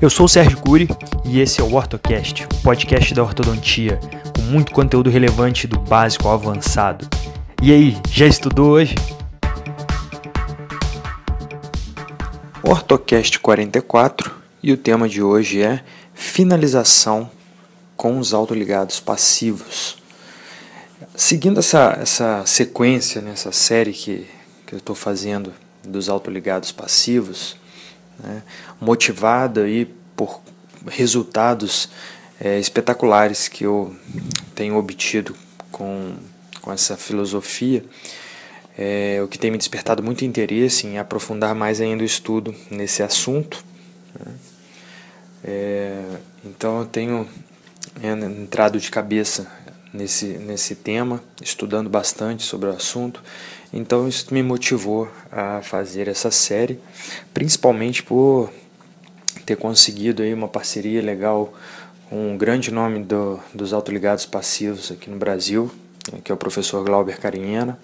Eu sou o Sérgio Cury e esse é o OrtoCast, o podcast da ortodontia, com muito conteúdo relevante do básico ao avançado. E aí, já estudou hoje? OrtoCast 44 e o tema de hoje é finalização com os autoligados passivos. Seguindo essa, essa sequência, nessa série que, que eu estou fazendo dos autoligados passivos, né, motivada aí por resultados é, espetaculares que eu tenho obtido com, com essa filosofia, é, o que tem me despertado muito interesse em aprofundar mais ainda o estudo nesse assunto. Né. É, então eu tenho entrado de cabeça nesse, nesse tema, estudando bastante sobre o assunto. Então isso me motivou a fazer essa série, principalmente por ter conseguido aí uma parceria legal com um grande nome do, dos autoligados passivos aqui no Brasil, que é o professor Glauber Carinhena.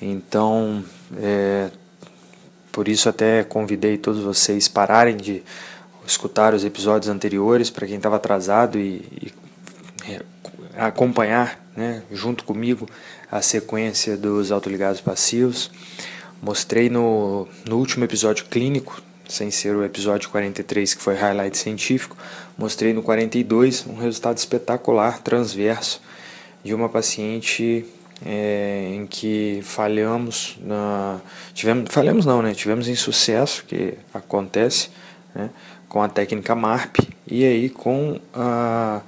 Então, é, por isso até convidei todos vocês pararem de escutar os episódios anteriores para quem estava atrasado e, e acompanhar né, junto comigo a sequência dos autoligados passivos. Mostrei no, no último episódio clínico, sem ser o episódio 43 que foi highlight científico, mostrei no 42 um resultado espetacular transverso de uma paciente é, em que falhamos na tivemos falhamos não né tivemos insucesso que acontece né, com a técnica MARP e aí com a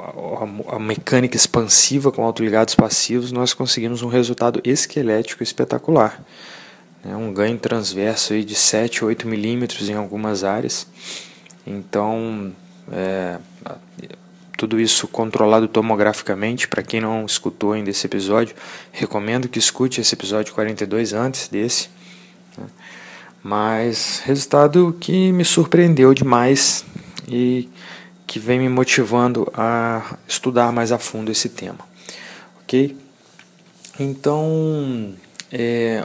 a, a, mecânica expansiva com autoligados passivos, nós conseguimos um resultado esquelético espetacular. Né? Um ganho transverso aí de 7, 8 milímetros em algumas áreas. Então, é, tudo isso controlado tomograficamente. Para quem não escutou ainda esse episódio, recomendo que escute esse episódio 42 antes desse. Né? Mas resultado que me surpreendeu demais e que vem me motivando a estudar mais a fundo esse tema, ok? Então, é,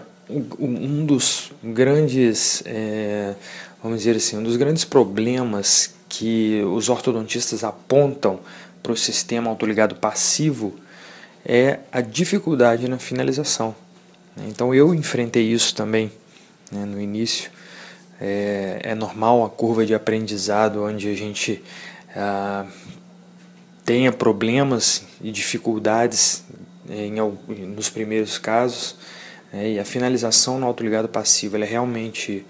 um dos grandes, é, vamos dizer assim, um dos grandes problemas que os ortodontistas apontam para o sistema autoligado passivo é a dificuldade na finalização. Então eu enfrentei isso também né, no início. É, é normal a curva de aprendizado onde a gente ah, tenha problemas e dificuldades eh, em, nos primeiros casos, né, e a finalização no autoligado passivo é realmente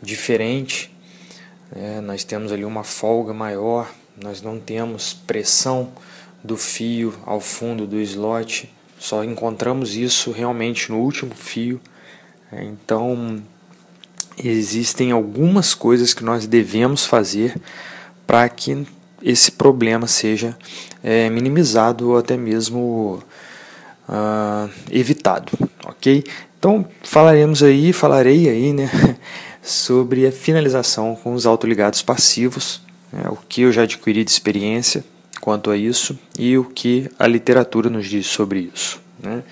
diferente. Né, nós temos ali uma folga maior, nós não temos pressão do fio ao fundo do slot, só encontramos isso realmente no último fio. Né, então, existem algumas coisas que nós devemos fazer para que esse problema seja é, minimizado ou até mesmo uh, evitado, ok? Então falaremos aí, falarei aí, né, sobre a finalização com os autoligados passivos, né, o que eu já adquiri de experiência quanto a isso e o que a literatura nos diz sobre isso. Né?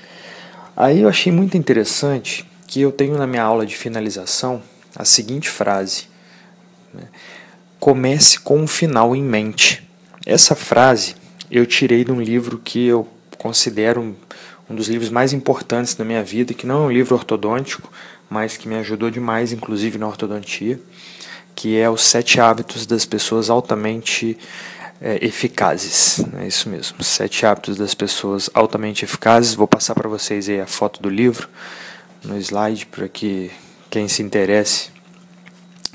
Aí eu achei muito interessante que eu tenho na minha aula de finalização a seguinte frase. Né? Comece com um final em mente. Essa frase eu tirei de um livro que eu considero um, dos livros mais importantes da minha vida, que não é um livro ortodôntico, mas que me ajudou demais, inclusive na ortodontia, que é Os Sete Hábitos das Pessoas Altamente é, Eficazes. É isso mesmo, Sete Hábitos das Pessoas Altamente Eficazes. Vou passar para vocês aí a foto do livro no slide para que quem se interesse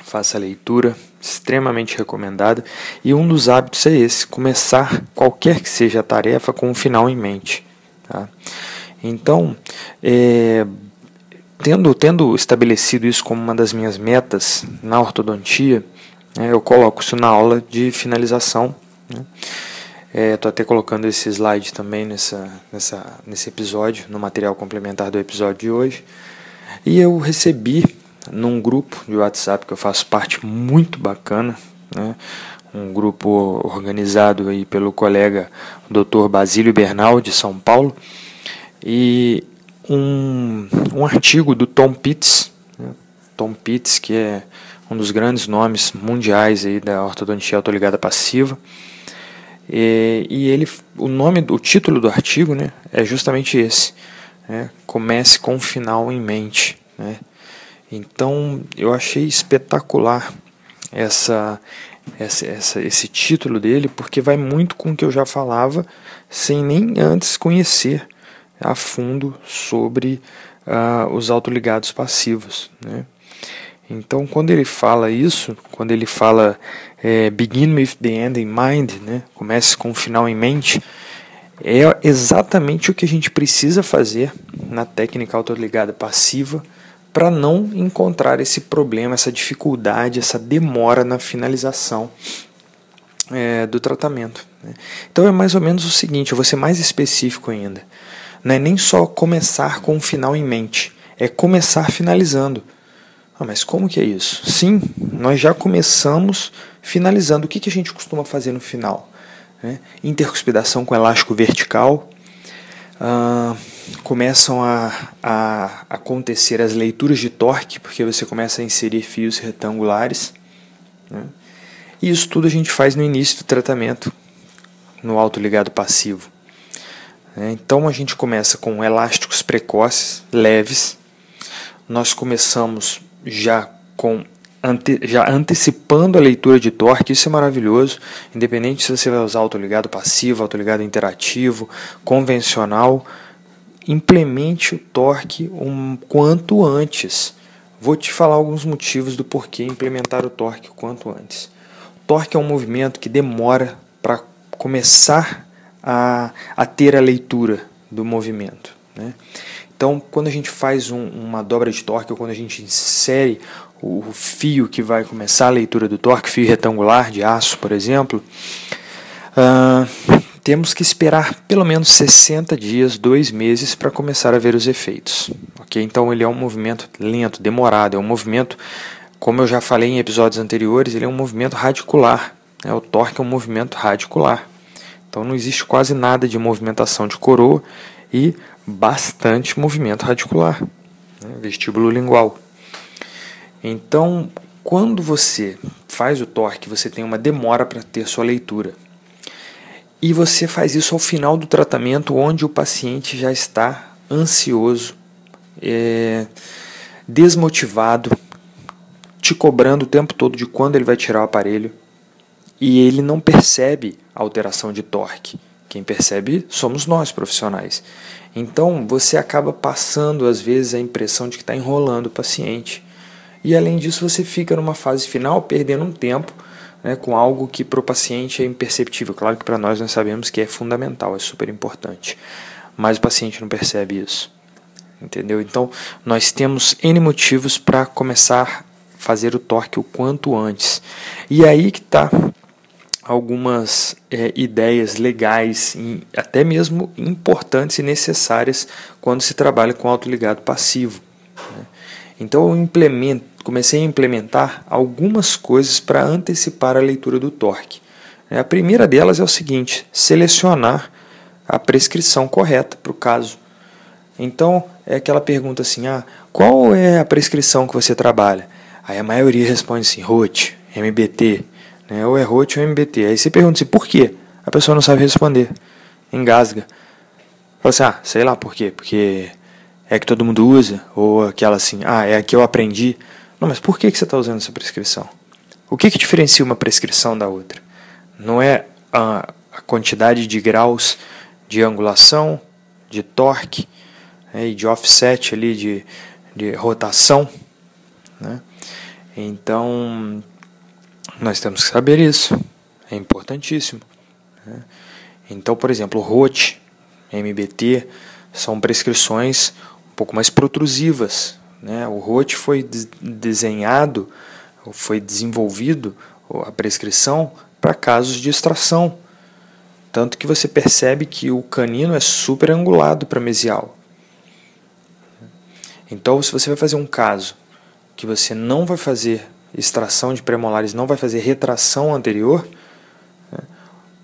faça a leitura extremamente recomendada. E um dos hábitos é esse: começar qualquer que seja a tarefa com um final em mente. Tá? Então, é, tendo, tendo estabelecido isso como uma das minhas metas na ortodontia, né, eu coloco isso na aula de finalização. Estou né? é, até colocando esse slide também nessa, nessa, nesse episódio, no material complementar do episódio de hoje. E eu recebi num grupo de WhatsApp que eu faço parte muito bacana, né? um grupo organizado aí pelo colega Dr. Basílio Bernal de São Paulo e um, um artigo do Tom Pitts, né? Tom Pitts que é um dos grandes nomes mundiais aí da ortodontia autoligada passiva. E, e ele, o nome, o título do artigo, né, é justamente esse. Né, comece com o final em mente. Né. Então eu achei espetacular essa, essa, essa, esse título dele, porque vai muito com o que eu já falava, sem nem antes conhecer a fundo sobre uh, os autoligados passivos. Né? Então, quando ele fala isso, quando ele fala é, begin with the end in mind, né? comece com o final em mente, é exatamente o que a gente precisa fazer na técnica autoligada passiva para não encontrar esse problema, essa dificuldade, essa demora na finalização é, do tratamento. Né? Então é mais ou menos o seguinte, eu vou ser mais específico ainda. Não é nem só começar com o final em mente, é começar finalizando. Ah, mas como que é isso? Sim, nós já começamos finalizando. O que, que a gente costuma fazer no final? Né? Intercuspidação com elástico vertical. Ah, começam a, a acontecer as leituras de torque, porque você começa a inserir fios retangulares. Né? E isso tudo a gente faz no início do tratamento, no autoligado passivo. Né? Então a gente começa com elásticos precoces, leves. Nós começamos já com ante, já antecipando a leitura de torque, isso é maravilhoso, independente se você vai usar autoligado passivo, autoligado interativo, convencional, implemente o torque um quanto antes. Vou te falar alguns motivos do porquê implementar o torque o quanto antes. O torque é um movimento que demora para começar a, a ter a leitura do movimento. Né? Então, quando a gente faz um, uma dobra de torque, ou quando a gente insere o fio que vai começar a leitura do torque, fio retangular de aço, por exemplo, uh, temos que esperar pelo menos 60 dias, dois meses, para começar a ver os efeitos. Okay? Então, ele é um movimento lento, demorado, é um movimento, como eu já falei em episódios anteriores, ele é um movimento radicular. Né? O torque é um movimento radicular. Então não existe quase nada de movimentação de coroa e bastante movimento radicular, né, vestíbulo lingual. Então, quando você faz o torque, você tem uma demora para ter sua leitura. E você faz isso ao final do tratamento, onde o paciente já está ansioso, é, desmotivado, te cobrando o tempo todo de quando ele vai tirar o aparelho e ele não percebe a alteração de torque. Quem percebe somos nós, profissionais. Então você acaba passando, às vezes, a impressão de que está enrolando o paciente. E além disso, você fica numa fase final perdendo um tempo né, com algo que para o paciente é imperceptível. Claro que para nós nós sabemos que é fundamental, é super importante. Mas o paciente não percebe isso. Entendeu? Então nós temos N motivos para começar a fazer o torque o quanto antes. E aí que está algumas é, ideias legais, até mesmo importantes e necessárias quando se trabalha com autoligado passivo. Né? Então eu comecei a implementar algumas coisas para antecipar a leitura do torque. A primeira delas é o seguinte: selecionar a prescrição correta para o caso. Então é aquela pergunta assim: ah, qual é a prescrição que você trabalha? Aí a maioria responde assim: ROT, MBT né? ou é ROT ou MBT. Aí você pergunta assim, por quê? A pessoa não sabe responder, engasga. Fala assim, ah, sei lá por quê, porque é que todo mundo usa, ou aquela assim, ah, é a que eu aprendi. Não, mas por que, que você está usando essa prescrição? O que, que diferencia uma prescrição da outra? Não é a, a quantidade de graus de angulação, de torque né, e de offset ali, de, de rotação. Né? Então, nós temos que saber isso. É importantíssimo. Né? Então, por exemplo, ROT, MBT, são prescrições pouco mais protrusivas. Né? O ROT foi desenhado, foi desenvolvido, a prescrição, para casos de extração. Tanto que você percebe que o canino é super angulado para mesial. Então, se você vai fazer um caso que você não vai fazer extração de premolares não vai fazer retração anterior, né?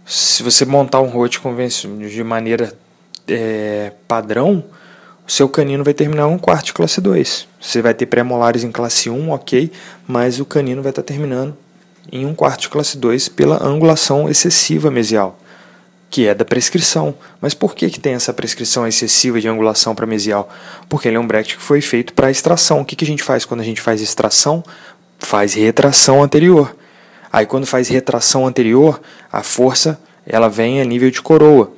se você montar um rote de maneira é, padrão, o seu canino vai terminar um quarto de classe 2. Você vai ter pré-molares em classe 1, ok, mas o canino vai estar terminando em um quarto de classe 2 pela angulação excessiva mesial, que é da prescrição. Mas por que, que tem essa prescrição excessiva de angulação para mesial? Porque ele é um bracket que foi feito para extração. O que, que a gente faz quando a gente faz extração? Faz retração anterior. Aí quando faz retração anterior, a força ela vem a nível de coroa.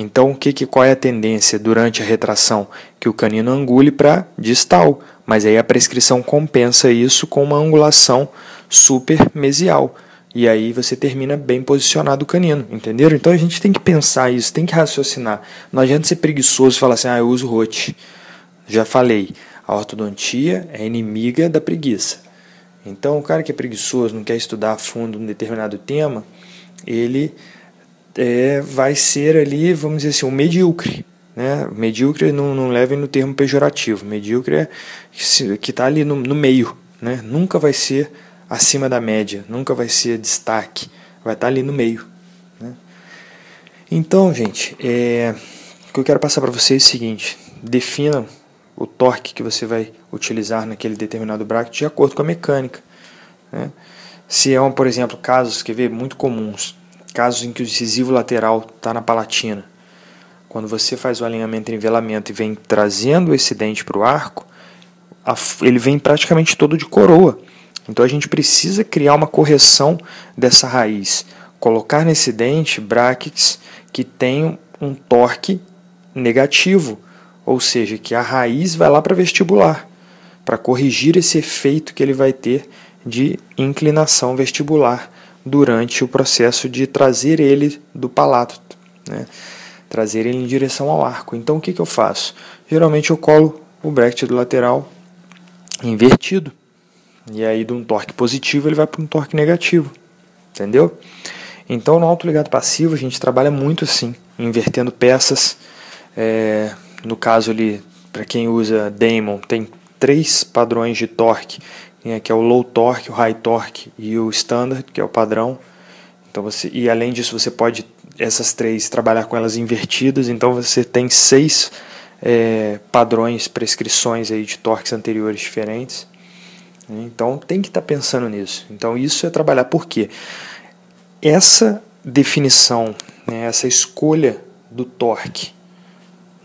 Então, o que, que, qual é a tendência durante a retração? Que o canino angule para distal, mas aí a prescrição compensa isso com uma angulação supermesial. E aí você termina bem posicionado o canino, entenderam? Então a gente tem que pensar isso, tem que raciocinar. Não adianta ser preguiçoso e falar assim, ah, eu uso rote. Já falei, a ortodontia é inimiga da preguiça. Então o cara que é preguiçoso, não quer estudar a fundo um determinado tema, ele é, vai ser ali, vamos dizer assim, um medíocre. Né? Medíocre não, não levem no termo pejorativo. Medíocre é que está ali no, no meio. Né? Nunca vai ser acima da média, nunca vai ser destaque. Vai estar tá ali no meio. Né? Então, gente, é, o que eu quero passar para vocês é o seguinte: defina o torque que você vai utilizar naquele determinado bracket de acordo com a mecânica. Né? Se é, um, por exemplo, casos que vê muito comuns, casos em que o incisivo lateral está na palatina, quando você faz o alinhamento em nivelamento e vem trazendo esse dente para o arco, ele vem praticamente todo de coroa. Então a gente precisa criar uma correção dessa raiz, colocar nesse dente brackets que tenham um torque negativo, ou seja, que a raiz vai lá para vestibular, para corrigir esse efeito que ele vai ter de inclinação vestibular durante o processo de trazer ele do palato, né? trazer ele em direção ao arco. Então o que, que eu faço? Geralmente eu colo o bracket do lateral invertido. E aí de um torque positivo ele vai para um torque negativo. Entendeu? Então no autoligado passivo a gente trabalha muito assim, invertendo peças. É, no caso ali, para quem usa Damon, tem três padrões de torque que é o low torque, o high torque e o standard, que é o padrão. Então você e além disso você pode essas três trabalhar com elas invertidas. Então você tem seis é, padrões, prescrições aí de torques anteriores diferentes. Então tem que estar tá pensando nisso. Então isso é trabalhar por quê? Essa definição, né, essa escolha do torque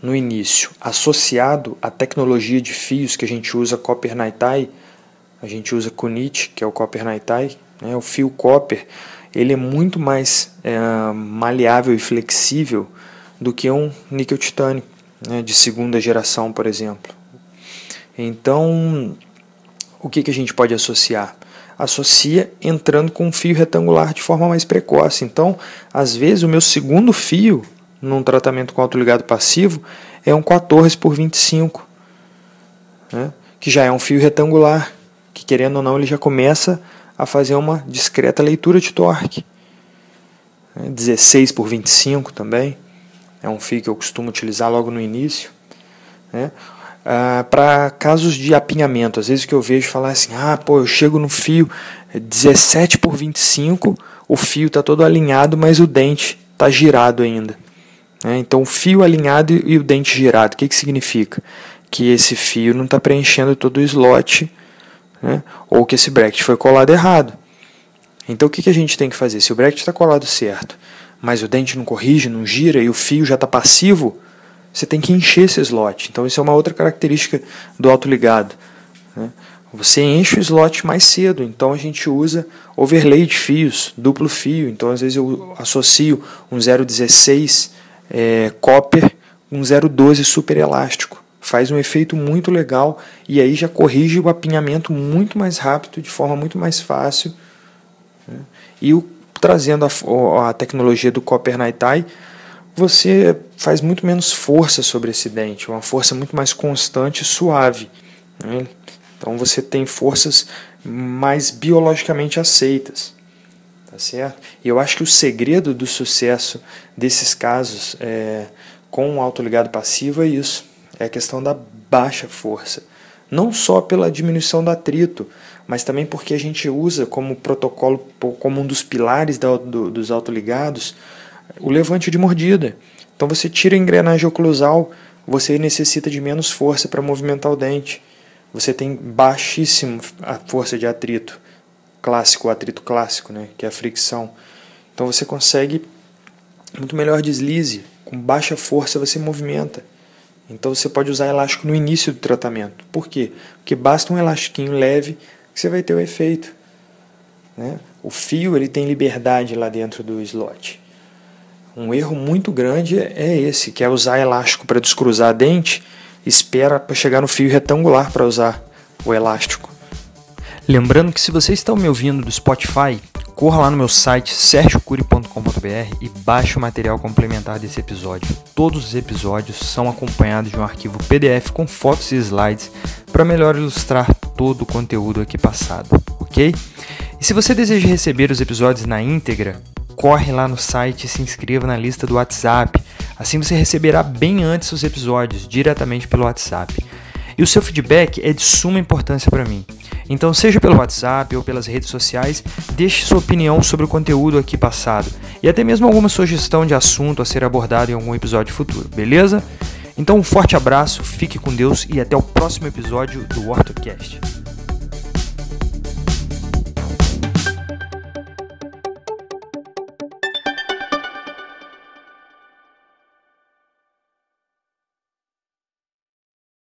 no início, associado à tecnologia de fios que a gente usa Copper Night Tie, a gente usa Kunit, que é o Copper Nightai, né? o fio copper, ele é muito mais é, maleável e flexível do que um níquel titânio né? de segunda geração, por exemplo. Então, o que, que a gente pode associar? Associa entrando com um fio retangular de forma mais precoce. Então, às vezes, o meu segundo fio num tratamento com autoligado passivo é um 14 por 25, né? que já é um fio retangular querendo ou não ele já começa a fazer uma discreta leitura de torque. 16 né? por 25 também, é um fio que eu costumo utilizar logo no início. Né? Ah, para casos de apinhamento, às vezes que eu vejo falar assim, ah, pô, eu chego no fio 17 por 25, o fio está todo alinhado, mas o dente está girado ainda. Né? Então, o fio alinhado e o dente girado, o que, que significa? Que esse fio não está preenchendo todo o slot né? ou que esse bracket foi colado errado. Então o que, que a gente tem que fazer? Se o bracket está colado certo, mas o dente não corrige, não gira e o fio já está passivo, você tem que encher esse slot. Então isso é uma outra característica do autoligado. Né? Você enche o slot mais cedo, então a gente usa overlay de fios, duplo fio. Então às vezes eu associo um 016 é, copper com um 012 super elástico faz um efeito muito legal e aí já corrige o apinhamento muito mais rápido, de forma muito mais fácil. Né? E o, trazendo a, a, tecnologia do Copper Night Eye, você faz muito menos força sobre esse dente, uma força muito mais constante e suave. Né? Então você tem forças mais biologicamente aceitas. Tá certo? E eu acho que o segredo do sucesso desses casos é, com o autoligado passivo é isso é a questão da baixa força. Não só pela diminuição do atrito, mas também porque a gente usa como protocolo, como um dos pilares da, do, dos autoligados, o levante de mordida. Então você tira a engrenagem oclusal, você necessita de menos força para movimentar o dente. Você tem baixíssimo a força de atrito clássico, o atrito clássico, né, que é a fricção. Então você consegue muito melhor deslize, com baixa força você movimenta. Então você pode usar elástico no início do tratamento. Por quê? Porque basta um elastiquinho leve que você vai ter o efeito. Né? O fio ele tem liberdade lá dentro do slot. Um erro muito grande é esse, que é usar elástico para descruzar a dente, espera para chegar no fio retangular para usar o elástico. Lembrando que se você está me ouvindo do Spotify, corra lá no meu site e baixe o material complementar desse episódio. Todos os episódios são acompanhados de um arquivo PDF com fotos e slides para melhor ilustrar todo o conteúdo aqui passado, ok? E se você deseja receber os episódios na íntegra, corre lá no site e se inscreva na lista do WhatsApp. Assim você receberá bem antes os episódios, diretamente pelo WhatsApp. E o seu feedback é de suma importância para mim. Então, seja pelo WhatsApp ou pelas redes sociais, deixe sua opinião sobre o conteúdo aqui passado e até mesmo alguma sugestão de assunto a ser abordado em algum episódio futuro, beleza? Então, um forte abraço, fique com Deus e até o próximo episódio do OrtoCast.